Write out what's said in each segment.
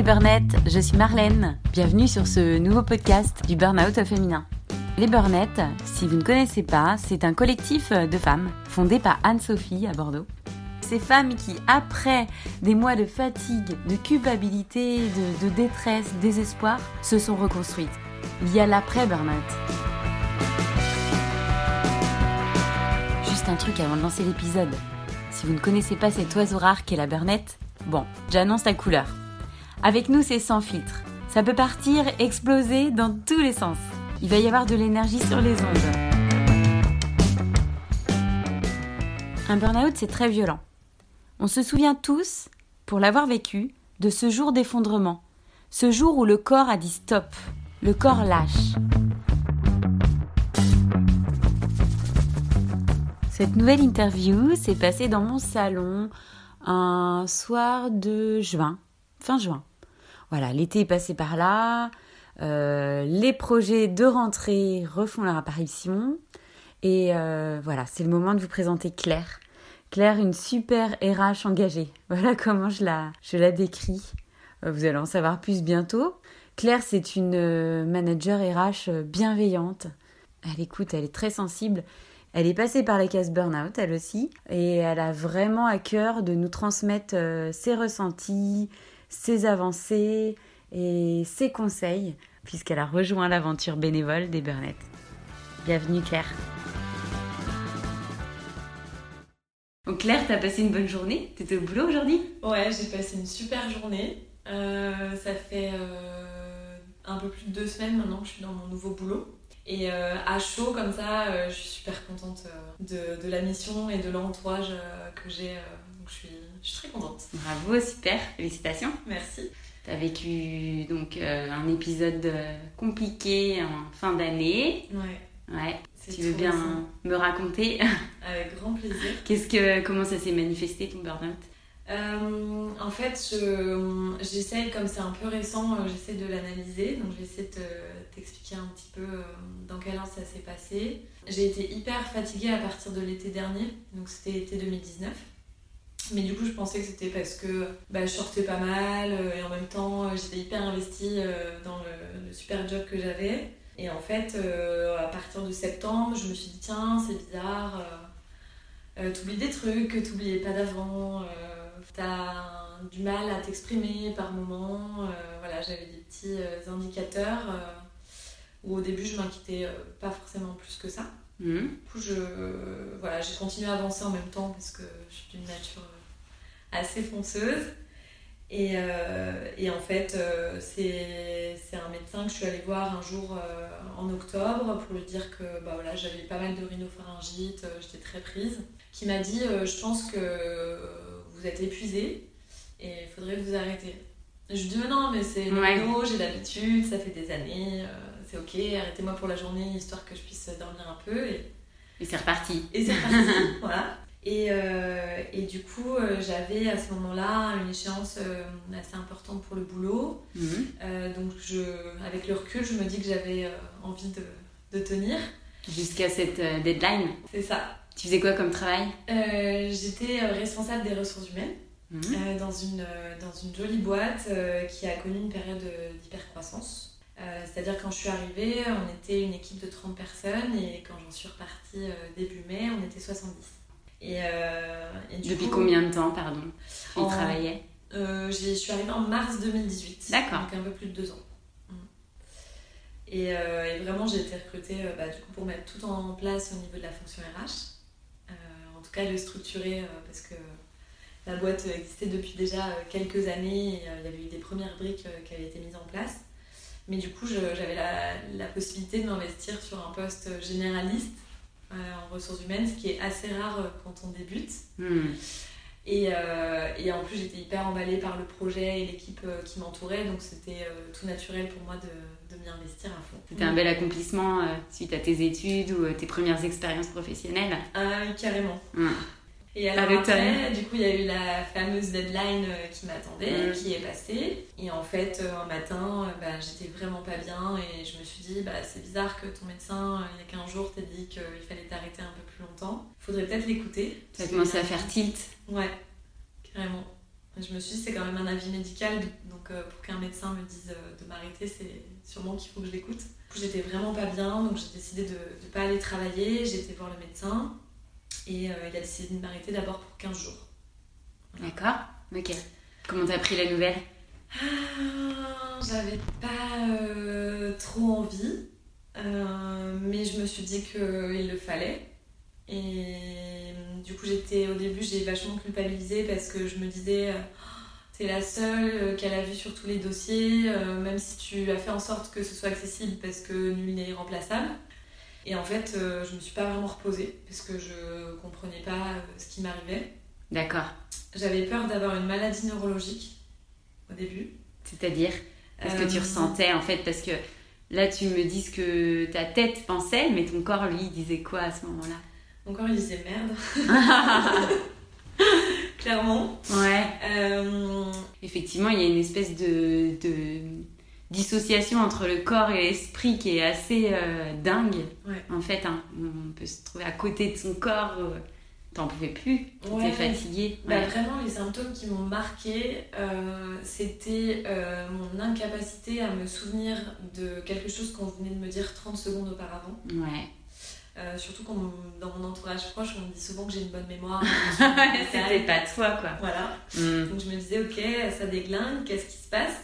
les burnettes, je suis Marlène. Bienvenue sur ce nouveau podcast du Burnout féminin. Les burnettes, si vous ne connaissez pas, c'est un collectif de femmes fondé par Anne-Sophie à Bordeaux. Ces femmes qui, après des mois de fatigue, de culpabilité, de, de détresse, désespoir, se sont reconstruites. Il y a l'après-burnout. Juste un truc avant de lancer l'épisode. Si vous ne connaissez pas cet oiseau rare qu'est la burnette, bon, j'annonce la couleur. Avec nous, c'est sans filtre. Ça peut partir, exploser dans tous les sens. Il va y avoir de l'énergie sur les ondes. Un burn-out, c'est très violent. On se souvient tous, pour l'avoir vécu, de ce jour d'effondrement. Ce jour où le corps a dit stop. Le corps lâche. Cette nouvelle interview s'est passée dans mon salon un soir de juin, fin juin. Voilà, l'été est passé par là, euh, les projets de rentrée refont leur apparition, et euh, voilà, c'est le moment de vous présenter Claire. Claire, une super RH engagée. Voilà comment je la, je la décris. Euh, vous allez en savoir plus bientôt. Claire, c'est une manager RH bienveillante. Elle écoute, elle est très sensible. Elle est passée par les cases burn-out, elle aussi, et elle a vraiment à cœur de nous transmettre ses ressentis, ses avancées et ses conseils, puisqu'elle a rejoint l'aventure bénévole des Burnettes. Bienvenue Claire. Donc Claire, t'as passé une bonne journée? T'étais au boulot aujourd'hui? Ouais, j'ai passé une super journée. Euh, ça fait euh, un peu plus de deux semaines maintenant que je suis dans mon nouveau boulot. Et euh, à chaud comme ça, je suis super contente de, de, la mission et de l'entourage que j'ai. Donc je suis je suis très contente. Bravo, super, félicitations. Merci. Tu as vécu donc euh, un épisode euh, compliqué en fin d'année. Ouais. Ouais. Tu veux bien me raconter? Avec grand plaisir. Qu'est-ce que comment ça s'est manifesté ton burn-out? Euh, en fait, j'essaie, comme c'est un peu récent, j'essaie de l'analyser. Donc, je vais essayer de t'expliquer un petit peu dans quel ordre ça s'est passé. J'ai été hyper fatiguée à partir de l'été dernier. Donc, c'était l'été 2019. Mais du coup, je pensais que c'était parce que bah, je sortais pas mal euh, et en même temps, euh, j'étais hyper investie euh, dans le, super job que j'avais. Et en fait, à partir de septembre, je me suis dit, tiens, c'est bizarre, t'oublies des trucs t'oubliais pas d'avant, t'as du mal à t'exprimer par moment. voilà, j'avais des petits indicateurs où au début, je m'inquiétais pas forcément plus que ça. Mmh. Du coup, je, voilà, j'ai continué à avancer en même temps parce que je suis d'une nature assez fonceuse. Et, euh, et, en fait, euh, c'est un médecin que je suis allée voir un jour euh, en octobre pour lui dire que bah, voilà, j'avais pas mal de rhinopharyngite, j'étais très prise, qui m'a dit Je pense que vous êtes épuisée et il faudrait vous arrêter. je lui dis non, mais c'est le j'ai l'habitude, ça fait des années, c'est ok, arrêtez-moi pour la journée histoire que je puisse dormir un peu. Et, et c'est reparti. Et c'est reparti, voilà. Et, euh, et, du coup, euh, j'avais à ce moment-là une échéance euh, assez importante pour le boulot. Mhm. donc, je, avec le recul, je me dis que j'avais envie de, de, tenir. Jusqu'à cette deadline C'est ça. Tu faisais quoi comme travail? J'étais responsable des ressources humaines mhm. dans, une, dans une jolie boîte qui a connu une période d'hypercroissance. C'est-à-dire quand je suis arrivée, on était une équipe de 30 personnes et quand j'en suis repartie début mai, on était 70. Euh, et, Depuis combien de temps, pardon On travaillait euh, Je suis arrivée en mars 2018. D'accord. Donc un peu plus de deux ans. Mm. Euh, et, vraiment, j'ai été recrutée bah, du coup, pour mettre tout en place au niveau de la fonction RH. en tout cas, le structurer parce que la boîte existait depuis déjà quelques années et il y avait eu des premières briques qui avaient été mises en place. Mais du coup, j'avais la, la, possibilité de m'investir sur un poste généraliste euh, en ressources humaines, ce qui est assez rare euh, quand on débute. Hmm. Et, euh, et, en plus, j'étais hyper emballée par le projet et l'équipe qui m'entourait, donc c'était tout naturel pour moi de, de m'y investir à fond. C'était un bel accomplissement suite à tes études ou tes premières expériences professionnelles Ah, carrément. Hmm. Et alors après, du coup, il y a eu la fameuse deadline euh, qui m'attendait, mm. qui est passée. Et en fait, euh, un matin, euh, bah, j'étais vraiment pas bien et je me suis dit, bah, c'est bizarre que ton médecin, il y a 15 jours, t'ait dit qu'il fallait t'arrêter un peu plus longtemps. Faudrait peut-être l'écouter. Ça a commencé à faire tilt. Ouais, carrément. Je me suis dit, c'est quand même un avis médical, donc euh, pour qu'un médecin me dise euh, de m'arrêter, c'est sûrement qu'il faut que je l'écoute. J'étais vraiment pas bien, donc j'ai décidé de ne pas aller travailler. J'ai été voir le médecin et euh, il a décidé de m'arrêter d'abord pour 15 jours. D'accord, ok. Comment t'as pris la nouvelle? Ah, J'avais pas trop envie, mais je me suis dit qu'il le fallait. Et du coup, j'étais au début, j'ai vachement culpabilisé parce que je me disais, t'es la seule euh, qu'elle a vue sur tous les dossiers, euh, même si tu as fait en sorte que ce soit accessible parce que nul n'est irremplaçable. Et en fait, euh, je me suis pas vraiment reposée parce que je comprenais pas ce qui m'arrivait. D'accord. J'avais peur d'avoir une maladie neurologique au début. C'est-à-dire Qu'est-ce que tu ressentais en fait? Parce que là, tu me dis ce que ta tête pensait, mais ton corps, lui, disait quoi à ce moment-là? Mon corps, il disait merde. clairement. Ouais. Euh, Effectivement, il y a une espèce de, dissociation entre le corps et l'esprit qui est assez euh, dingue. En fait, hein. on peut se trouver à côté de son corps. Euh, t'en pouvais plus, t'étais fatiguée. Bah, vraiment, les symptômes qui m'ont marqué, c'était mon incapacité à me souvenir de quelque chose qu'on venait de me dire 30 secondes auparavant. Ouais. Euh, surtout quand dans mon entourage proche, on me dit souvent que j'ai une bonne mémoire. C'était pas toi, quoi. Voilà. Mm. Donc je me disais, ok, ça déglingue, qu'est-ce qui se passe?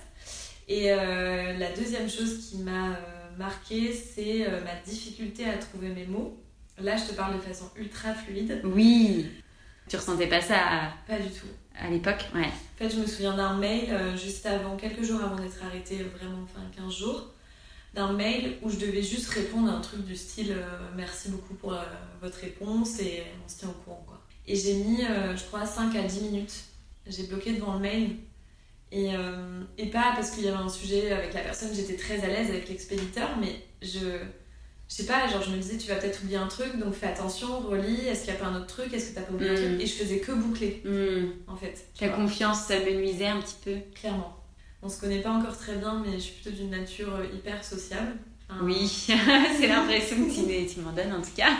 Et euh, la deuxième chose qui m'a euh, marqué, c'est ma difficulté à trouver mes mots. Là, je te parle de façon ultra fluide. Oui. Tu ressentais pas ça à... Pas du tout. À l'époque, ouais. En fait, je me souviens d'un mail juste avant, quelques jours avant d'être arrêtée, vraiment, enfin 15 jours d'un mail où je devais juste répondre à un truc du style euh, merci beaucoup pour euh, votre réponse et on se tient au courant quoi. Et j'ai mis euh, je crois 5 à 10 minutes. J'ai bloqué devant le mail et, et pas parce qu'il y avait un sujet avec la personne, j'étais très à l'aise avec l'expéditeur mais je je sais pas, genre je me disais tu vas peut-être oublier un truc donc fais attention, relis, est-ce qu'il y a pas un autre truc, est-ce que t'as pas oublié un truc? Mm. et je faisais que boucler mm. en fait. Ta confiance ça me nuisait un petit peu. Clairement on se connaît pas encore très bien, mais je suis plutôt d'une nature euh, hyper sociable. Oui, c'est l'impression que tu, m'en donnes en tout cas.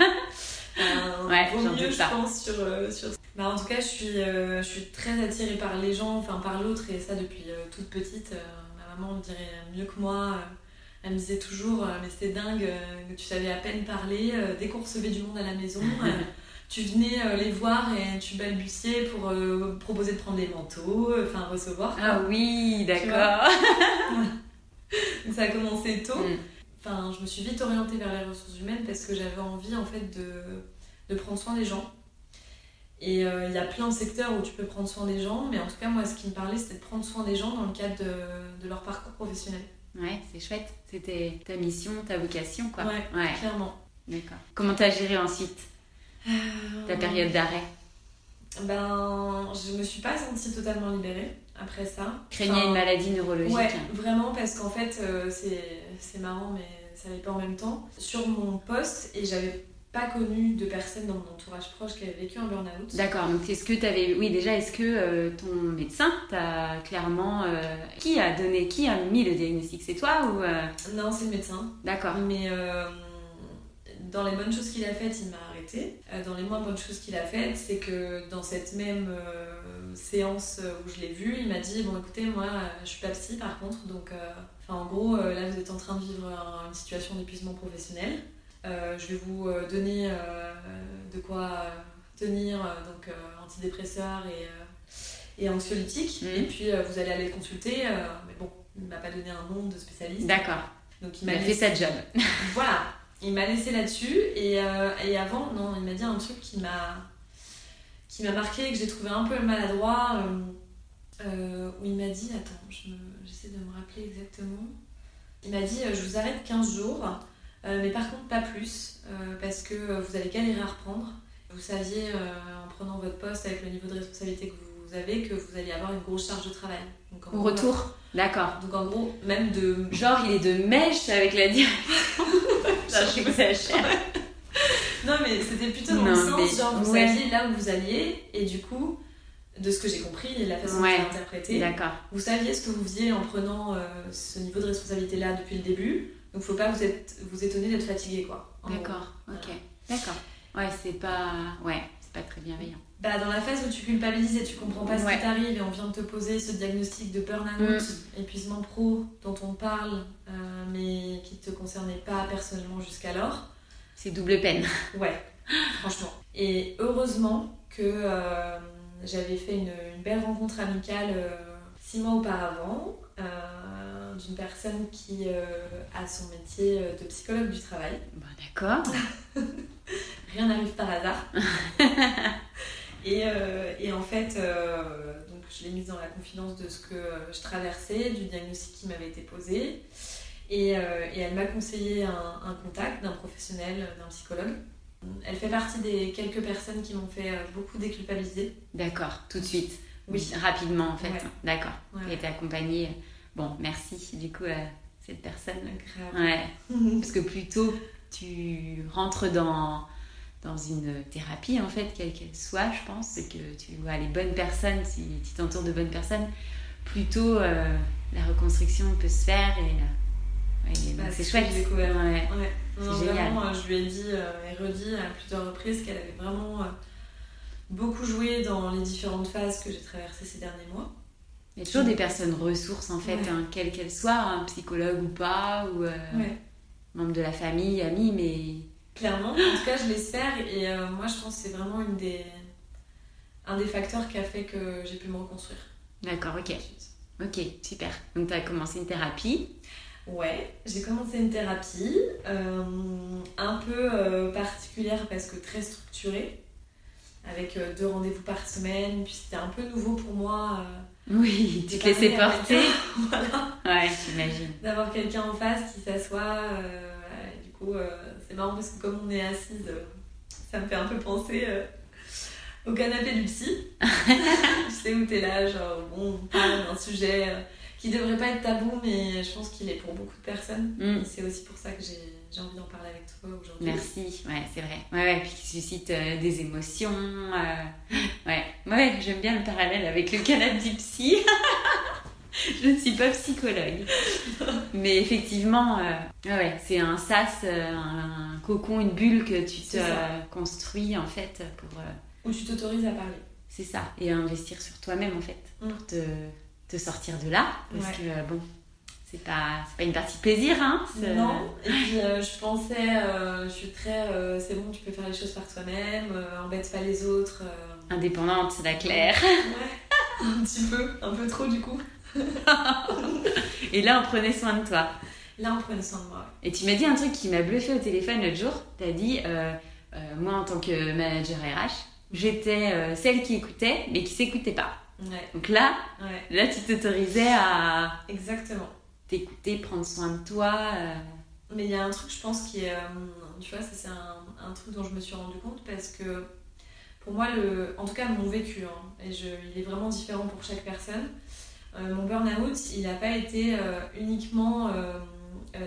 Euh, ouais, vaut mieux, je pense, sur, euh, sur... Bah, en tout cas, je suis, euh, je suis très attirée par les gens, enfin par l'autre, et ça depuis toute petite. ma maman me dirait mieux que moi. elle me disait toujours, mais c'était dingue, que tu savais à peine parler. dès qu'on recevait du monde à la maison, tu venais euh, les voir et tu balbutiais pour euh, proposer de prendre des manteaux, euh, enfin recevoir. Ah oui, d'accord. ça a commencé tôt. Mm. Enfin, je me suis vite orientée vers les ressources humaines parce que j'avais envie en fait de, de prendre soin des gens. Et il y a plein de secteurs où tu peux prendre soin des gens, mais en tout cas, moi, ce qui me parlait, c'était de prendre soin des gens dans le cadre de, de leur parcours professionnel. Ouais, c'est chouette. C'était ta mission, ta vocation, quoi. Ouais, ouais. clairement. D'accord. Comment t'as géré ensuite ta période d'arrêt? Ben, je me suis pas sentie totalement libérée après ça. Craignais une maladie neurologique Ouais, vraiment, parce qu'en fait, euh, c'est marrant, mais ça n'allait pas en même temps. Sur mon poste, et j'avais pas connu de personne dans mon entourage proche qui avait vécu un burn-out. D'accord, donc est-ce que tu avais. Oui, déjà, est-ce que euh, ton médecin t'a clairement. Euh, qui a donné. Qui a mis le diagnostic? C'est toi ou. Non, c'est le médecin. D'accord. Mais dans les bonnes choses qu'il a faites, il m'a arrêté. Euh, dans les moins bonnes choses qu'il a faites, c'est que dans cette même euh, séance où je l'ai vu, il m'a dit Bon, écoutez, moi, je suis pas psy par contre, donc, euh, en gros, là, vous êtes en train de vivre une situation d'épuisement professionnel. je vais vous donner de quoi tenir, donc antidépresseurs et, et anxiolytiques, mmh. et puis vous allez aller le consulter. mais bon, il m'a pas donné un nom de spécialiste. D'accord. Donc il m'a fait sa job. voilà il m'a laissé là-dessus et, euh, et, avant, non, il m'a dit un truc qui m'a qui m'a marqué, que j'ai trouvé un peu maladroit, euh, euh, où il m'a dit, attends, j'essaie de me rappeler exactement, il m'a dit, je vous arrête 15 jours, mais par contre pas plus, parce que vous allez galérer à reprendre. Vous saviez, en prenant votre poste avec le niveau de responsabilité que vous avez, que vous alliez avoir une grosse charge de travail. Au retour D'accord. Donc en gros, même de... Genre, il est de mèche avec la direction. non, mais c'était plutôt dans le sens, genre, vous saviez là où vous alliez, et du coup, de ce que j'ai compris et la façon dont j'ai interprété, vous saviez ce que vous faisiez en prenant euh, ce niveau de responsabilité-là depuis le début, donc faut pas vous, être, vous étonner d'être fatigué, quoi. D'accord, ok. D'accord. Ouais, c'est pas... Ouais, pas très bienveillant. Bah, dans la phase où tu culpabilises et tu comprends pas ce qui t'arrive et on vient de te poser ce diagnostic de burn-out, mm. épuisement pro dont on parle, euh, mais qui te concernait pas personnellement jusqu'alors. C'est double peine. Ouais, franchement. Et heureusement que euh, j'avais fait une, belle rencontre amicale euh, six mois auparavant d'une personne qui a son métier de psychologue du travail. Bah, D'accord. Rien n'arrive par hasard. Euh, et, en fait, euh, donc je l'ai mise dans la confidence de ce que je traversais, du diagnostic qui m'avait été posé. Et, euh, elle m'a conseillé un, contact d'un professionnel, d'un psychologue. Elle fait partie des quelques personnes qui m'ont fait beaucoup déculpabiliser. D'accord, tout de suite. Oui. Rapidement en fait. D'accord. Et été accompagnée. Bon, merci du coup à cette personne. Grave. Ouais. Parce que plutôt tu rentres dans dans une thérapie, en fait, quelle qu'elle soit, je pense, c'est que tu vois les bonnes personnes, si tu t'entoures de bonnes personnes, plutôt euh, la reconstruction peut se faire et, euh, bah, c'est chouette. Ouais. Ouais. Vraiment, euh, je lui ai dit et redit à plusieurs reprises qu'elle avait vraiment beaucoup joué dans les différentes phases que j'ai traversées ces derniers mois. Il y a toujours des personnes ressources, en fait, hein, quelles qu'elles soient, un psychologue ou pas, ou membre de la famille, amis, mais Clairement, en tout cas, je l'espère. Et euh, moi, je pense que c'est vraiment une des... un des facteurs qui a fait que j'ai pu me reconstruire. D'accord, ok. Ok, super. Donc, tu as commencé une thérapie Ouais, j'ai commencé une thérapie euh, un peu euh, particulière parce que très structurée, avec deux rendez-vous par semaine. Puis c'était un peu nouveau pour moi. oui, tu te laissais porter. voilà. Ouais, j'imagine. D'avoir quelqu'un en face qui s'assoit. du coup, c'est marrant parce que comme on est assise, euh, ça me fait un peu penser euh, au canapé du psy. tu sais où t'es là, genre, bon, on parle d'un sujet euh, qui devrait pas être tabou, mais je pense qu'il est pour beaucoup de personnes. Mm. C'est aussi pour ça que j'ai envie d'en parler avec toi aujourd'hui. Merci, ouais, c'est vrai. Ouais, ouais, puis qui suscite des émotions. ouais, ouais j'aime bien le parallèle avec le canapé du psy. je ne suis pas psychologue. Mais effectivement, euh, ouais, c'est un sas, euh, un, cocon, une bulle que tu te construis en fait pour. Euh, Où tu t'autorises à parler. C'est ça, et à investir sur toi-même en fait, mm. pour te, te, sortir de là. Parce que bon, c'est pas, pas une partie de plaisir, hein Non, et puis je pensais, je suis très, c'est bon, tu peux faire les choses par toi-même, embête pas les autres. Indépendante, c'est la claire. Ouais, un petit peu, un peu trop du coup. et là, on prenait soin de toi. Là, on prenait soin de moi. Et tu m'as dit un truc qui m'a bluffé au téléphone l'autre jour. Tu as dit, euh, euh, moi, en tant que manager RH, j'étais euh, celle qui écoutait, mais qui s'écoutait pas. Donc là, là, tu t'autorisais à. Exactement. T'écouter, prendre soin de toi. Mais il y a un truc, je pense, qui est. tu vois, c'est un, un, truc dont je me suis rendu compte parce que pour moi, le, en tout cas, mon vécu, hein, et je, il est vraiment différent pour chaque personne. Euh, mon burn-out, il n'a pas été euh, uniquement euh,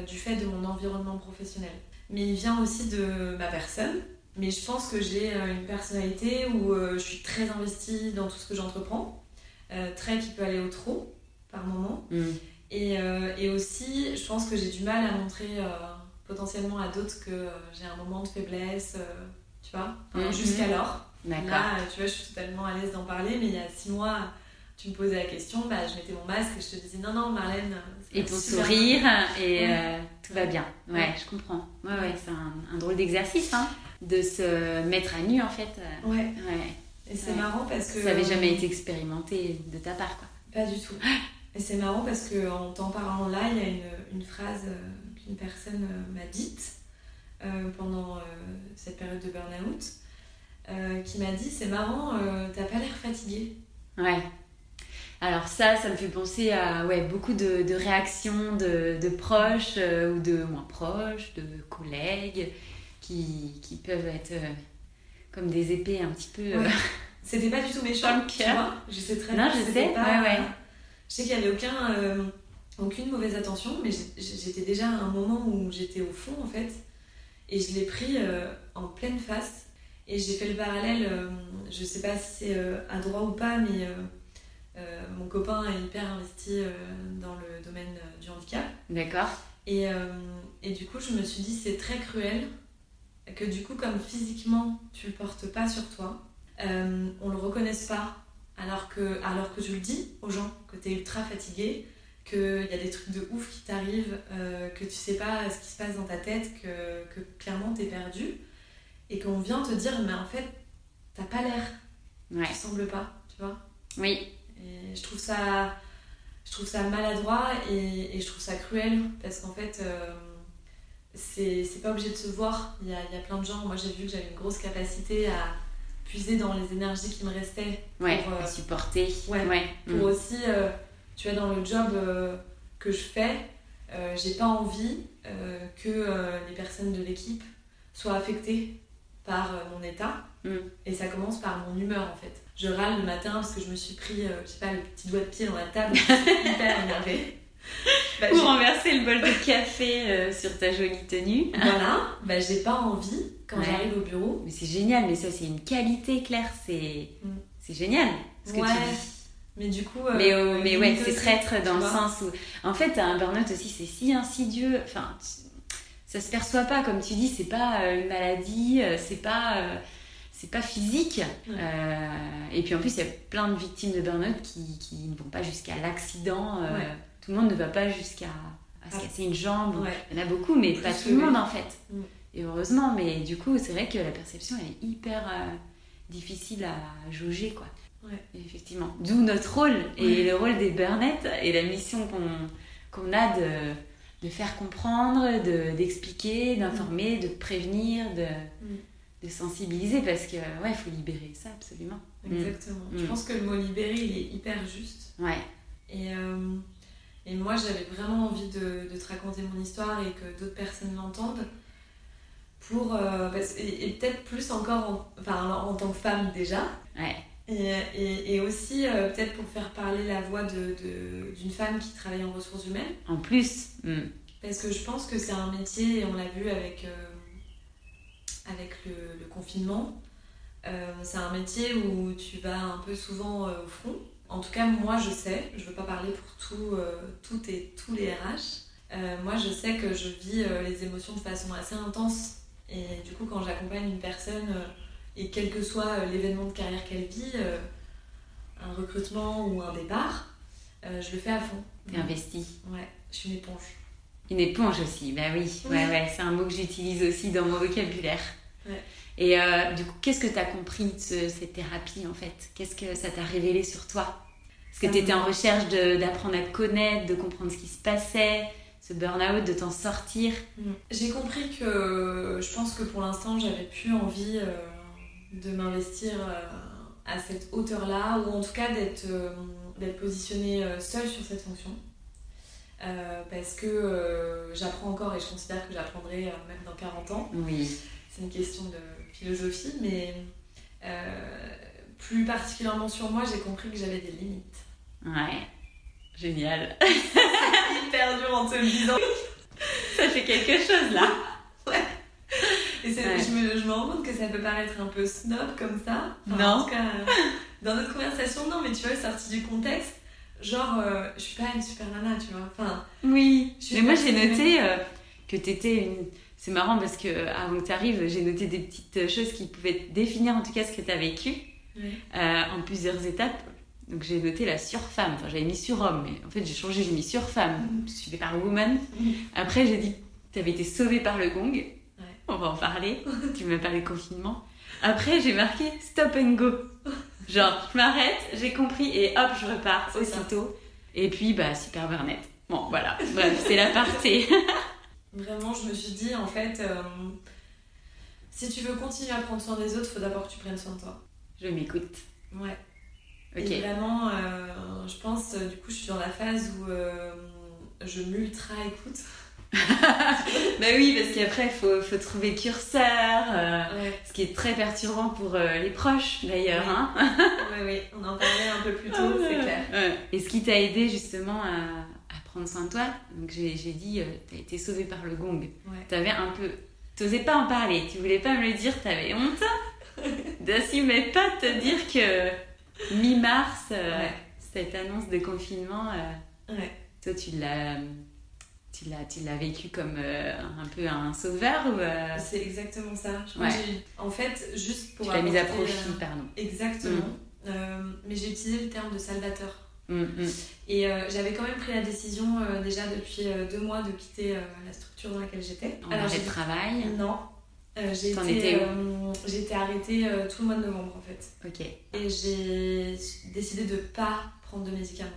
du fait de mon environnement professionnel, mais il vient aussi de ma personne. Mais je pense que j'ai une personnalité où je suis très investie dans tout ce que j'entreprends, très qui peut aller au trop par moment. Mm. Et, et, aussi, je pense que j'ai du mal à montrer potentiellement à d'autres que j'ai un moment de faiblesse, tu vois, mm-hmm. jusqu'alors. Là, tu vois, je suis totalement à l'aise d'en parler, mais il y a six mois, tu me posais la question, bah, je mettais mon masque et je te disais non, non, Marlène. Et ton sourire, et euh, tout va bien. Ouais, je comprends. Ouais, ouais, c'est un, drôle d'exercice, hein, de se mettre à nu en fait. Ouais. ouais. Et c'est marrant parce que. Ça n'avait jamais été expérimenté de ta part, quoi. Pas du tout. Et c'est marrant parce qu'en t'en parlant là, il y a une, une phrase euh, qu'une personne euh, m'a dite pendant cette période de burn-out qui m'a dit C'est marrant, t'as pas l'air fatiguée. Ouais. Alors ça, ça me fait penser à ouais, beaucoup de, de réactions de, de proches euh, ou de moins proches, de collègues qui, qui peuvent être euh, comme des épées un petit peu... Euh, C'était pas du tout méchant, tu vois. Je sais très bien. Non, je sais, pas, ouais, Je sais qu'il n'y avait aucun, aucune mauvaise attention, mais j'étais déjà à un moment où j'étais au fond, en fait. Et je l'ai pris en pleine face. Et j'ai fait le parallèle, je sais pas si c'est à droit ou pas, mais euh, mon copain est hyper investi euh, dans le domaine euh, du handicap. D'accord. Et, et, du coup, je me suis dit, c'est très cruel que du coup, comme physiquement, tu le portes pas sur toi, euh, on le reconnaisse pas alors que, alors que je le dis aux gens que tu es ultra fatigué, qu'il y a des trucs de ouf qui t'arrivent, euh, que tu sais pas ce qui se passe dans ta tête, que, que clairement t'es perdu, et qu'on vient te dire, mais en fait, t'as pas l'air, Ouais. tu sembles pas, tu vois. Oui. Et je trouve ça, je trouve ça maladroit et, et je trouve ça cruel parce qu'en fait, euh, c'est pas obligé de se voir. Il y a, il y a plein de gens, moi j'ai vu que j'avais une grosse capacité à puiser dans les énergies qui me restaient Ouais. Pour, euh, supporter. ouais, Ouais. pour Mm. aussi, euh, tu vois, dans le job euh, que je fais, euh, j'ai pas envie que les personnes de l'équipe soient affectées par mon état. Mm. Et ça commence par mon humeur en fait. Je râle le matin parce que je me suis pris, je sais pas, le petit doigt de pied dans la table, je suis hyper énervée. Bah, Ou renverser le bol de café euh, sur ta jolie tenue. voilà, bah, j'ai pas envie quand Ouais. j'arrive au bureau. Mais c'est génial, mais ça c'est une qualité, Claire, c'est Mm. c'est génial ce que tu dis. Mais du coup. euh, Mais, euh, mais ouais, c'est traître dans le sens où. En fait, un burn-out aussi, c'est si insidieux. Enfin, ça se perçoit pas, comme tu dis, c'est pas une maladie, c'est pas. euh, c'est pas physique. Ouais. Euh, et puis en plus, il y a plein de victimes de burn-out qui, qui ne vont pas jusqu'à l'accident. Ouais. Tout le monde ne va pas jusqu'à à se Ah. casser une jambe. Ouais. Il y en a beaucoup, mais Plus pas tout le monde en fait. Mm. Et heureusement, mais du coup, c'est vrai que la perception, elle est hyper euh, difficile à jauger, quoi. Ouais. Effectivement. D'où notre rôle et Ouais. le rôle des burnettes et la mission qu'on qu'on a de, de faire comprendre, de- d'expliquer, d'informer, de prévenir, de, Mm. de sensibiliser parce que, ouais, il faut libérer ça, absolument. Mm. Exactement. Je Mm. pense que le mot libérer, il est hyper juste. Ouais. Et, euh, et moi, j'avais vraiment envie de, de te raconter mon histoire et que d'autres personnes l'entendent. Pour, euh, parce- et et peut-être plus encore en, enfin, en tant que femme déjà. Ouais. Et, et, et aussi euh, peut-être pour faire parler la voix d'une de, femme qui travaille en ressources humaines. En plus, mm, Parce que je pense que c'est un métier, et on l'a vu avec, euh, avec le, le confinement, c'est un métier où tu vas un peu souvent au front. En tout cas, moi je sais, je veux pas parler pour tout, euh, toutes et tous les RH, euh, moi je sais que je vis euh, les émotions de façon assez intense. Et du coup, quand j'accompagne une personne, et quel que soit l'événement de carrière qu'elle vit, un recrutement ou un départ, je le fais à fond. t'es investi. Ouais, je suis une éponge. Une éponge aussi, bah oui, Oui. ouais, ouais, c'est un mot que j'utilise aussi dans mon vocabulaire. Ouais. Et euh, du coup, qu'est-ce que tu as compris de ce- cette thérapie en fait? Qu'est-ce que ça t'a révélé sur toi? Parce que Ça tu étais en recherche d'apprendre à te connaître, de comprendre ce qui se passait, ce burn-out, de t'en sortir. J'ai compris que je pense que pour l'instant, j'avais plus envie euh, de m'investir euh, à cette hauteur-là, ou en tout cas d'être euh, d'être positionnée euh, seule sur cette fonction. Euh, parce que euh, j'apprends encore et je considère que j'apprendrai euh, même dans 40 ans. Oui. C'est une question de philosophie, mais euh, plus particulièrement sur moi, j'ai compris que j'avais des limites. Ouais. Génial. Hyper dur en te le disant. ça fait quelque chose là. Et c'est- Ouais. je, me, je me rends compte que ça peut paraître un peu snob comme ça. Enfin, Non. En tout cas, euh, dans notre conversation, non, mais tu vois, sorti du contexte, genre, euh, je suis pas une super nana, tu vois. Enfin, Oui. Mais moi j'ai noté euh, que tu étais une. C'est marrant parce que avant que tu arrives, j'ai noté des petites choses qui pouvaient définir en tout cas ce que tu as vécu. euh, en plusieurs étapes. Donc j'ai noté la surfemme. Enfin, j'avais mis surhomme, mais en fait j'ai changé, j'ai mis surfemme, suivi par woman. Après j'ai dit, tu avais été sauvée par le gong. On va en parler. tu m'as parlé confinement. Après j'ai marqué stop and go. Genre, je m'arrête, j'ai compris et hop, je repars ça. aussitôt. Et puis, bah, super burn Bon, voilà. Bref, c'est la partie. Vraiment, je me suis dit, en fait, euh, si tu veux continuer à prendre soin des autres, faut d'abord que tu prennes soin de toi. je m'écoute. Ouais. Ok. Et vraiment, euh, je pense, euh, du coup, je suis dans la phase où euh, je m'ultra-écoute. Bah oui, parce qu'après, il faut, faut trouver curseur. euh, Ouais. Ce qui est très perturbant pour euh, les proches d'ailleurs. Oui. Hein ouais, ouais, on en parlait un peu plus tôt, c'est clair. Ouais. Et ce qui t'a aidé justement à, à prendre soin de toi, donc j'ai dit, euh, t'as été sauvée par le gong. Ouais. T'avais un peu. T'osais pas en parler, tu voulais pas me le dire, t'avais honte d'assumer pas de te dire que mi-mars, euh, Ouais. cette annonce de confinement, euh, Ouais. toi tu l'as. tu l'as, vécu comme euh, un peu un sauveur ou euh, C'est exactement ça. Je crois que en fait, juste pour. tu l'as mise à profit, pardon. Exactement. Euh, mais j'ai utilisé le terme de salvateur. Mm, mm. Et euh, j'avais quand même pris la décision euh, déjà depuis euh, deux mois de quitter la structure dans laquelle j'étais. En arrêt j'ai de travail? Non. J'ai été, été arrêtée tout le mois de novembre en fait. Ok. Et j'ai décidé de pas prendre de médicaments.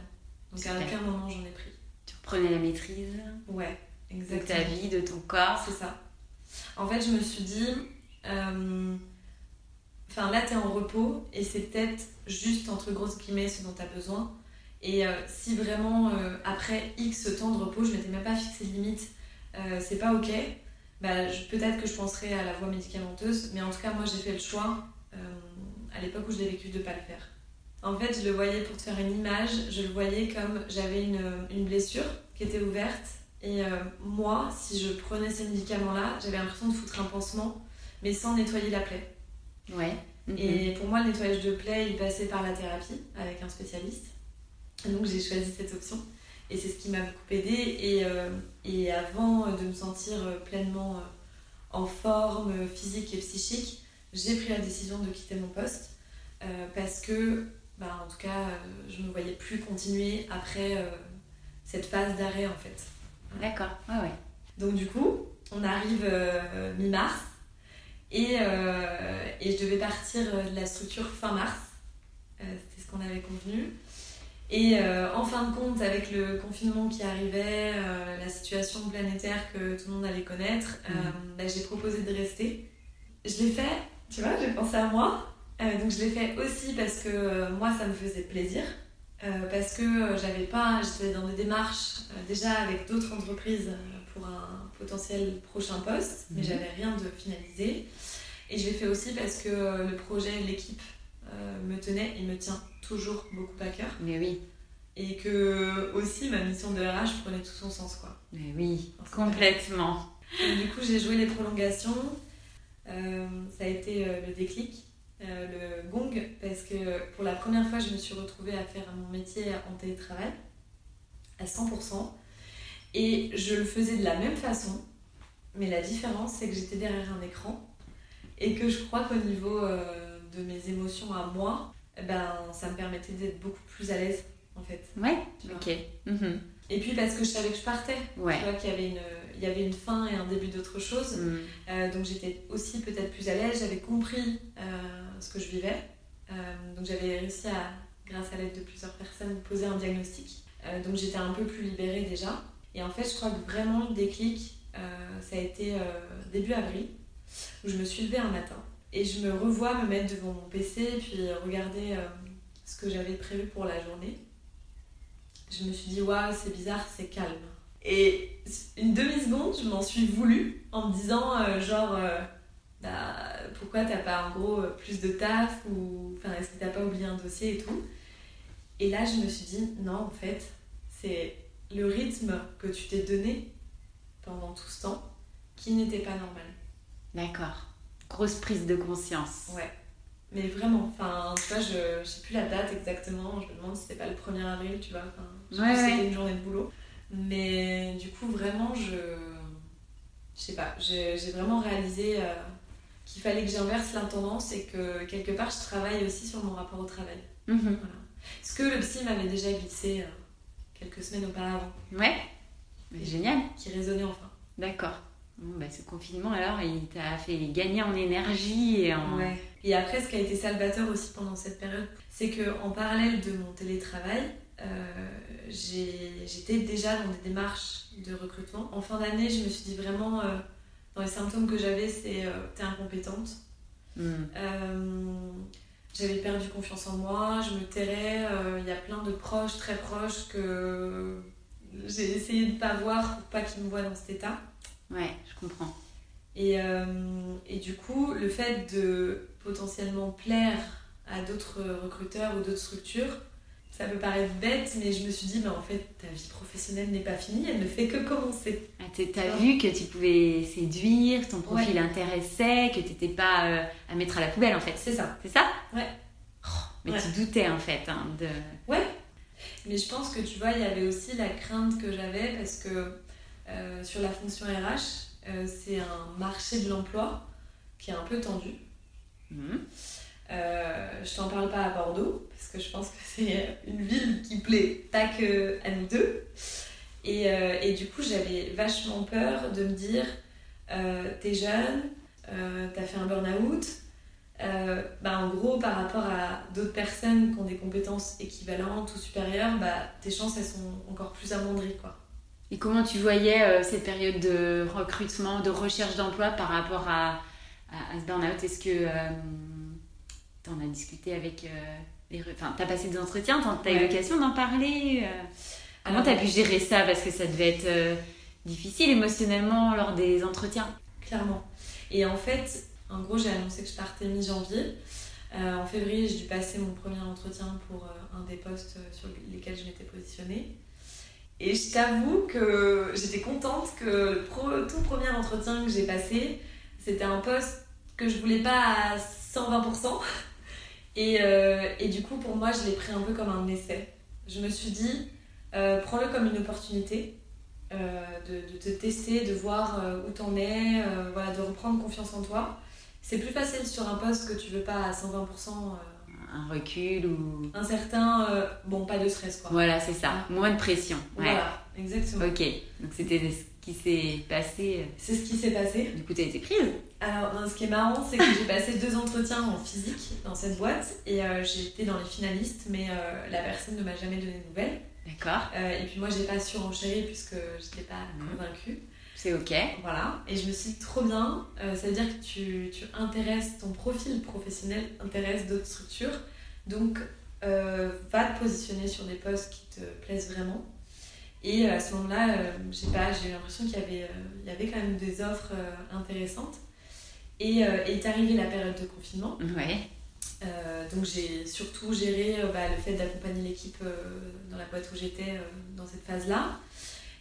Donc à aucun moment j'en ai pris. Tu reprenais la maîtrise? Ouais, de exactement. ta vie, de ton corps? C'est ça. En fait, je me suis dit, enfin là, t'es en repos et c'est peut-être juste entre grosses guillemets ce dont t'as besoin. Et euh, si vraiment euh, après X temps de repos, je m'étais même pas fixé de limite, euh, c'est pas ok, bah, peut-être que je penserais à la voie médicamenteuse. Mais en tout cas, moi, j'ai fait le choix à l'époque où je l'ai vécu de pas le faire. En fait, je le voyais pour te faire une image, je le voyais comme j'avais une, une blessure qui était ouverte et euh, moi, si je prenais ces médicaments-là, j'avais l'impression de foutre un pansement, mais sans nettoyer la plaie. Ouais. Mhm. Et pour moi, le nettoyage de plaie, il passait par la thérapie avec un spécialiste. Donc j'ai choisi cette option. Et c'est ce qui m'a beaucoup aidée. Et, euh, et avant de me sentir pleinement euh, en forme physique et psychique, j'ai pris la décision de quitter mon poste. euh, parce que, bah, en tout cas, je ne me voyais plus continuer après euh, cette phase d'arrêt en fait. D'accord. Ouais, ouais. Donc du coup, on arrive mi-mars et, et je devais partir de la structure fin mars. C'était ce qu'on avait convenu. Et euh, en fin de compte, avec le confinement qui arrivait, euh, la situation planétaire que tout le monde allait connaître, euh, bah, j'ai proposé de rester. Je l'ai fait, tu vois, j'ai pensé à moi. Donc je l'ai fait aussi parce que moi, ça me faisait plaisir. Parce que j'avais pas, j'étais dans des démarches déjà avec d'autres entreprises pour un potentiel prochain poste, mais Mhm. j'avais rien de finalisé. Et je l'ai fait aussi parce que le projet, l'équipe me tenait et me tient toujours beaucoup à cœur. Mais oui. Et que aussi ma mission de RH prenait tout son sens quoi. Mais oui. Complètement. Du coup, j'ai joué les prolongations. Euh, ça a été euh, le déclic, euh, le gong, parce que pour la première fois, je me suis retrouvée à faire mon métier en télétravail à 100%. Et je le faisais de la même façon, mais la différence, c'est que j'étais derrière un écran et que je crois qu'au niveau euh, de mes émotions à moi, eh ben, ça me permettait d'être beaucoup plus à l'aise en fait. Ouais. Ok. Mhm. Et puis parce que je savais que je partais, Ouais. tu vois qu'il y avait une, il y avait une fin et un début d'autre chose. Mm. Euh, donc j'étais aussi peut-être plus à l'aise, j'avais compris euh, ce que je vivais. Euh, donc j'avais réussi à, grâce à l'aide de plusieurs personnes, poser un diagnostic. Donc j'étais un peu plus libérée déjà. Et en fait, je crois que vraiment le déclic, ça a été début avril, où je me suis levée un matin et je me revois me mettre devant mon PC et puis regarder euh, ce que j'avais prévu pour la journée. Je me suis dit, waouh, c'est bizarre, c'est calme. Et une demi-seconde, je m'en suis voulu en me disant, euh, genre, euh, bah, pourquoi t'as pas en gros plus de taf ou enfin, est-ce que t'as pas oublié un dossier et tout? Et là, je me suis dit, non, en fait, c'est le rythme que tu t'es donné pendant tout ce temps qui n'était pas normal. D'accord. Grosse prise de conscience. Ouais. Mais vraiment, enfin, tu vois, je, je sais plus la date exactement, je me demande si c'était pas le 1er avril, tu vois, enfin, Ouais, c'était une journée de boulot. Mais du coup, vraiment, je. Je sais pas, j'ai vraiment réalisé euh, qu'il fallait que j'inverse l'intendance et que quelque part, je travaille aussi sur mon rapport au travail. Mhm. Voilà. Ce que le psy m'avait déjà glissé euh, quelques semaines auparavant, Ouais. Mais génial. qui résonnait enfin. D'accord. Bon, bah, ce confinement, alors, il t'a fait gagner en énergie et en... Ouais. Et après, ce qui a été salvateur aussi pendant cette période, c'est que en parallèle de mon télétravail, euh, j'étais déjà dans des démarches de recrutement. En fin d'année, je me suis dit vraiment, euh, dans les symptômes que j'avais, c'est euh, t'es incompétente. Mm. Euh, j'avais perdu confiance en moi, je me tairais. Il y a plein de proches, très proches, que j'ai essayé de pas voir pour pas qu'ils me voient dans cet état. Ouais, je comprends. Et, euh, et du coup, le fait de potentiellement plaire à d'autres recruteurs ou d'autres structures, ça peut paraître bête, mais je me suis dit, mais en fait, ta vie professionnelle n'est pas finie, elle ne fait que commencer. Ah, T'as vu que tu pouvais séduire, ton profil intéressait, que t'étais pas euh, à mettre à la poubelle en fait. C'est ça. C'est ça? Ouais. Oh, mais Ouais. tu doutais en fait hein, de... Ouais. Mais je pense que tu vois, il y avait aussi la crainte que j'avais parce que sur la fonction RH, c'est un marché de l'emploi qui est un peu tendu. Mhm. je t'en parle pas à Bordeaux, parce que je pense que c'est une ville qui plaît pas que à nous deux. Et, et du coup, j'avais vachement peur de me dire t'es jeune, t'as fait un burn-out, euh, bah, en gros, par rapport à d'autres personnes qui ont des compétences équivalentes ou supérieures, bah, tes chances, elles sont encore plus amoindries. Quoi. Et comment tu voyais euh, cette période de recrutement, de recherche d'emploi par rapport à, à, ce burn-out? Est-ce que euh, tu en as discuté avec les... Enfin, tu as passé des entretiens, tu as eu l'occasion d'en parler Comment tu as pu gérer ça? Parce que ça devait être difficile émotionnellement lors des entretiens. Clairement. Et en fait, en gros, j'ai annoncé que je partais mi-janvier. Euh, en février, j'ai dû passer mon premier entretien pour euh, un des postes euh, sur lesquels je m'étais positionnée. Et je t'avoue que j'étais contente que le tout premier entretien que j'ai passé, c'était un poste que je voulais pas à 120%. Et, et du coup, pour moi, je l'ai pris un peu comme un essai. Je me suis dit, prends-le comme une opportunité. de, de, te tester, de voir où t'en es, voilà, de reprendre confiance en toi. C'est plus facile sur un poste que tu veux pas à 120%. Euh, un recul ou. Un certain. Euh, bon, pas de stress quoi. Voilà, c'est ça. Moins de pression. Voilà, exactement. Ok, donc c'était ce qui s'est passé. Euh. C'est ce qui s'est passé. Du coup, tu as été prise Alors, ce qui est marrant, c'est que j'ai passé deux entretiens en physique dans cette boîte et j'ai été dans les finalistes, mais la personne ne m'a jamais donné de nouvelles. D'accord. et puis moi, j'ai pas surenchéri puisque je n'étais pas mmh. convaincue. C'est ok. Voilà. Et je me suis dit, trop bien. Euh, ça veut dire que tu, tu, intéresses, ton profil professionnel intéresse d'autres structures. Donc, euh, va te positionner sur des postes qui te plaisent vraiment. Et à ce moment-là, euh, j'ai eu l'impression qu'il y, avait, il y avait quand même des offres intéressantes. Et, et est arrivée la période de confinement. Ouais. donc j'ai surtout géré bah, le fait d'accompagner l'équipe dans la boîte où j'étais dans cette phase-là.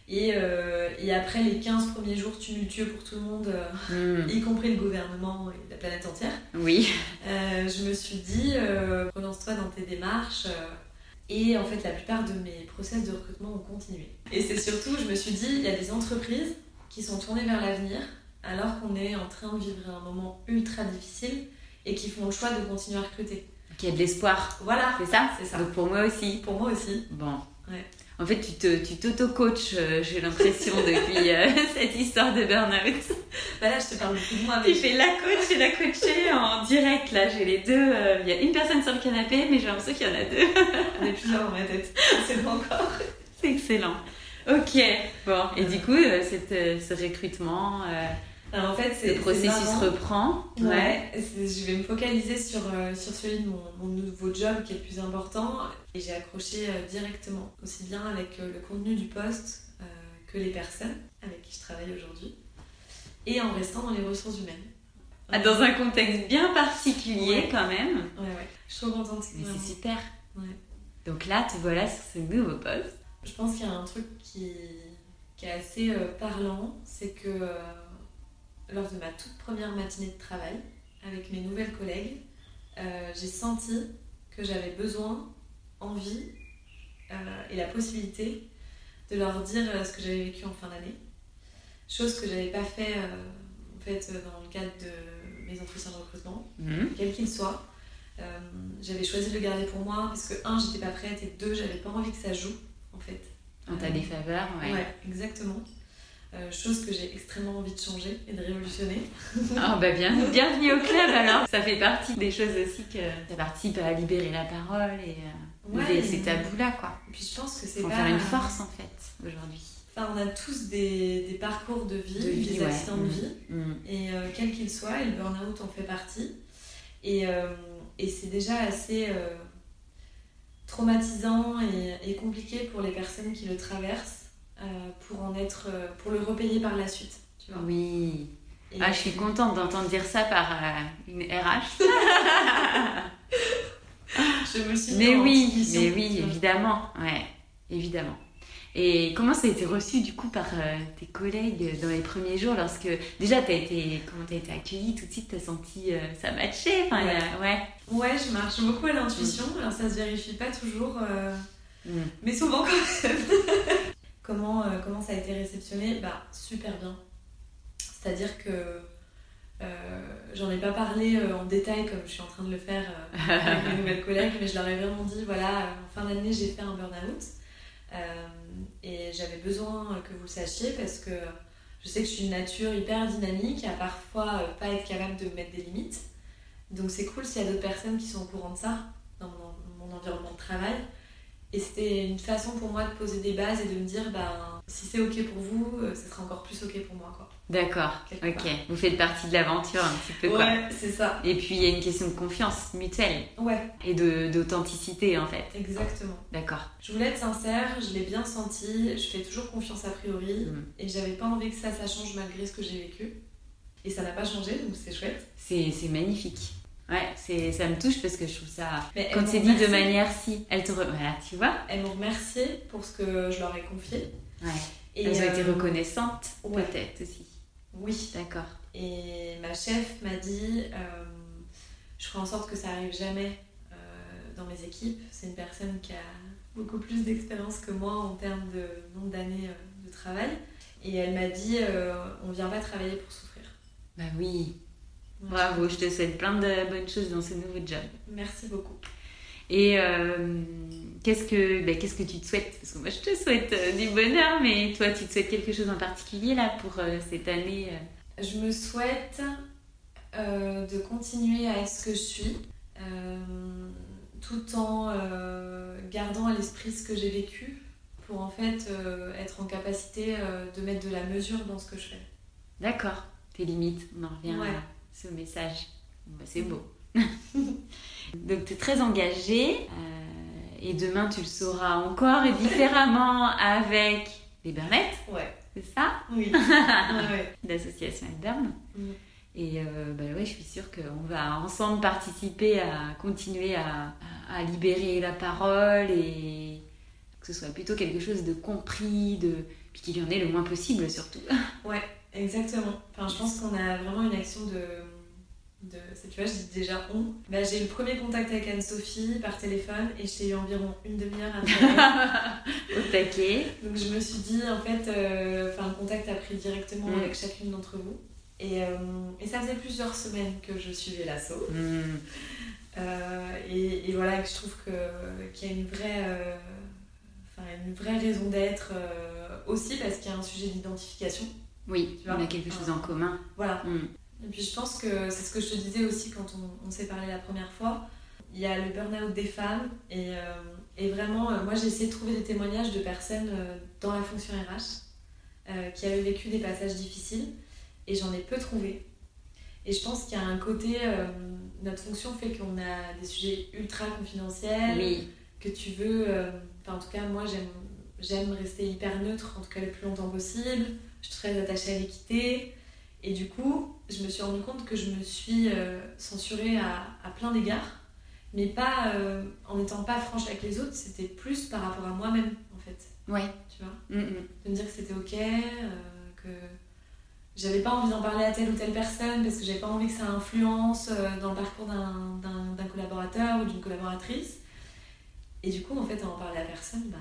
Et, euh, et, après les 15 premiers jours tumultueux pour tout le monde, euh, hmm. y compris le gouvernement et la planète entière, oui. Euh, je me suis dit, relance-toi dans tes démarches. et en fait, la plupart de mes process de recrutement ont continué. Et c'est surtout, je me suis dit, il y a des entreprises qui sont tournées vers l'avenir alors qu'on est en train de vivre un moment ultra difficile et qui font le choix de continuer à recruter. Qui a de l'espoir. Voilà. C'est ça C'est ça. Donc pour moi aussi. Pour moi aussi. Bon. Ouais. En fait, tu te, tu t'auto-coaches, euh, j'ai l'impression, depuis euh, cette histoire de burn-out. Bah là, je te parle beaucoup de moi. Tu fais la coach et la coachée en direct. Là, j'ai les deux. Euh, il y a une personne sur le canapé, mais j'ai l'impression qu'il y en a deux. On est plusieurs dans ma tête. C'est pas encore. C'est excellent. Ok. Bon. Et du coup, cette, ce recrutement. Alors en fait, c'est. Le processus reprend. Ouais. Je vais me focaliser sur, euh, sur celui de mon, mon, nouveau job qui est le plus important. Et j'ai accroché euh, directement, aussi bien avec euh, le contenu du poste que les personnes avec qui je travaille aujourd'hui. Et en restant dans les ressources humaines. Ah, dans un contexte bien particulier quand même. Ouais, ouais. Je suis trop contente. Mais c'est super. Ouais. Donc là, te voilà sur ce nouveau poste. Je pense qu'il y a un truc qui, qui est assez parlant, c'est que lors de ma toute première matinée de travail avec mes nouvelles collègues, euh, j'ai senti que j'avais besoin, envie euh, et la possibilité de leur dire euh, ce que j'avais vécu en fin d'année. Chose que j'avais pas fait en fait dans le cadre de mes entretiens de recrutement, mhm. quel qu'il soit. j'avais choisi de le garder pour moi parce que un, j'étais pas prête et deux, j'avais pas envie que ça joue en fait. En ta défaveur, ouais. Ouais, exactement. Euh, chose que j'ai extrêmement envie de changer et de révolutionner. Ah bah bien, bienvenue au club alors Ça fait partie des choses aussi que ça participe à libérer la parole et euh, ouais, ces tabous-là quoi. Et puis je pense que c'est pas... faire une force en fait aujourd'hui. Enfin, on a tous des, des parcours de vie, des accidents de vie, mm. Mm. et euh, quel qu'il soit, et le burn-out en fait partie. Et, et c'est déjà assez traumatisant et, et compliqué pour les personnes qui le traversent euh, pour en être, euh, pour le repayer par la suite. Tu vois. Oui. ah, je suis contente d'entendre dire ça par euh, une RH. je me suis Mais oui, mais oui, évidemment, ouais, évidemment. Et comment ça a été reçu du coup par tes collègues dans les premiers jours lorsque déjà as été comment t'as été accueillie tout de suite t'as senti ça matcher enfin ouais. ouais. ouais je marche beaucoup à l'intuition mm. alors ça se vérifie pas toujours mm. mais souvent quand même comment, euh, comment ça a été réceptionné Bah, super bien. C'est-à-dire que euh, j'en ai pas parlé euh, en détail comme je suis en train de le faire avec mes nouvelles collègues, mais je leur ai vraiment dit voilà, en fin d'année, j'ai fait un burn-out. et j'avais besoin que vous le sachiez parce que je sais que je suis une nature hyper dynamique, à parfois pas être capable de mettre des limites. Donc c'est cool s'il y a d'autres personnes qui sont au courant de ça dans mon environnement de travail. Et c'était une façon pour moi de poser des bases et de me dire, ben, si c'est ok pour vous, euh, ce sera encore plus ok pour moi. quoi. D'accord, ok. Vous faites partie de l'aventure un petit peu quoi. Ouais, c'est ça. Et puis il y a une question de confiance mutuelle. Ouais. Et d'authenticité en fait. Exactement. D'accord. Je voulais être sincère, je l'ai bien senti, je fais toujours confiance a priori mm. et j'avais pas envie que ça, ça change malgré ce que j'ai vécu. Et ça n'a pas changé, donc c'est chouette. C'est magnifique. Ouais, c'est, ça me touche parce que je trouve ça. quand c'est dit de manière si, elle te. Voilà, tu vois Elles m'ont remercié pour ce que je leur ai confié. Ouais. Et elles ont été euh, reconnaissantes, peut-être aussi. Oui. D'accord. Et ma chef m'a dit euh, je ferai en sorte que ça arrive jamais euh, dans mes équipes. C'est une personne qui a beaucoup plus d'expérience que moi en termes de nombre d'années de travail. Et elle m'a dit on vient pas travailler pour souffrir. Bah oui, Bravo, je te souhaite plein de bonnes choses dans ce nouveau job. Merci beaucoup. Et euh, qu'est-ce que ben, qu'est-ce que tu te souhaites? Parce que moi, je te souhaite euh, du bonheur, mais toi, tu te souhaites quelque chose en particulier là pour euh, cette année Je me souhaite de continuer à être ce que je suis, tout en gardant à l'esprit ce que j'ai vécu, pour en fait être en capacité de mettre de la mesure dans ce que je fais. D'accord. Tes limites, on en revient ouais ce message. Bah, c'est beau. Donc tu es très engagée euh, et demain tu le sauras encore et différemment avec les Bernettes. Ouais. C'est ça? Oui. L'association Elbern. Et euh, bah ouais, je suis sûre qu'on va ensemble participer à continuer à, à, libérer la parole et que ce soit plutôt quelque chose de compris, de puis qu'il y en ait le moins possible surtout. Ouais. Exactement. Enfin, je pense qu'on a vraiment une action de. De tu vois, je dis déjà on. Bah, j'ai eu le premier contact avec Anne-Sophie par téléphone et j'ai eu environ une demi-heure à Au taquet. Donc je me suis dit, en fait, euh, enfin, le contact a pris directement mm. avec chacune d'entre vous. Et, euh, et, ça faisait plusieurs semaines que je suivais l'assaut. Mm. Euh, et, et, voilà, que je trouve qu'il y a une vraie, une vraie raison d'être aussi parce qu'il y a un sujet d'identification. Oui, tu vois, on a quelque chose en commun. Voilà. Mm. Et puis je pense que c'est ce que je te disais aussi quand on, s'est parlé la première fois. Il y a le burn-out des femmes et, euh, et vraiment, euh, moi j'ai essayé de trouver des témoignages de personnes euh, dans la fonction RH qui avaient vécu des passages difficiles et j'en ai peu trouvé. Et je pense qu'il y a un côté, notre fonction fait qu'on a des sujets ultra confidentiels, oui. que tu veux, enfin en tout cas moi j'aime rester hyper neutre, en tout cas le plus longtemps possible je suis très attachée à l'équité. Et du coup, je me suis rendu compte que je me suis euh, censurée à, à plein d'égards, mais pas euh, en n'étant pas franche avec les autres, c'était plus par rapport à moi-même en fait. Ouais. Tu vois? Mm, mm. De me dire que c'était ok, euh, que j'avais pas envie d'en parler à telle ou telle personne parce que j'avais pas envie que ça influence dans le parcours d'un collaborateur ou d'une collaboratrice. Et du coup, en fait, à en parler à personne, bah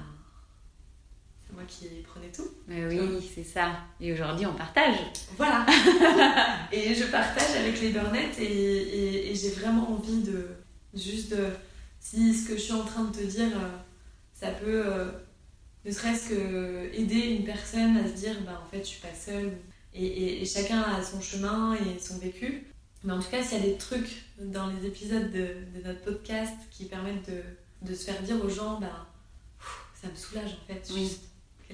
moi qui prenais tout. oui, c'est ça. Et aujourd'hui, on partage. Voilà. et je partage avec les Burnettes et, et, j'ai vraiment envie de juste de, si ce que je suis en train de te dire, euh, ça peut euh, ne serait-ce que aider une personne à se dire, bah en fait, je suis pas seule. Et, et, chacun a son chemin et son vécu. Mais en tout cas, s'il y a des trucs dans les épisodes de, de notre podcast qui permettent de, de, se faire dire aux gens, bah, ça me soulage en fait. Oui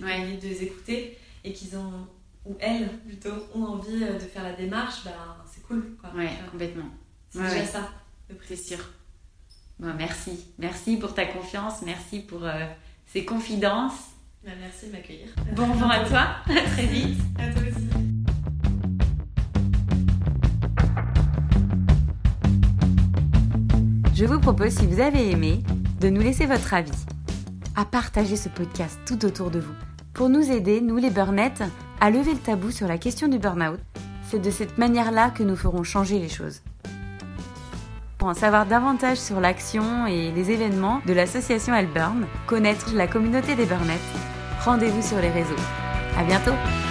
ouais. de les écouter et qu'ils ont, ou elles plutôt, ont envie euh, de faire la démarche, ben, c'est cool. Quoi. Ouais, complètement. C'est déjà ça. C'est sûr. Bon, merci. Merci pour ta confiance. Merci pour euh, ces confidences. Ben, merci de m'accueillir. Bon vent à toi. À très vite. À toi aussi. Je vous propose, si vous avez aimé, de nous laisser votre avis, à partager ce podcast tout autour de vous pour nous aider, nous les burnettes, à lever le tabou sur la question du burn-out. C'est de cette manière-là que nous ferons changer les choses. Pour en savoir davantage sur l'action et les événements de l'association Elburn, connaître la communauté des burnettes, rendez-vous sur les réseaux. À bientôt!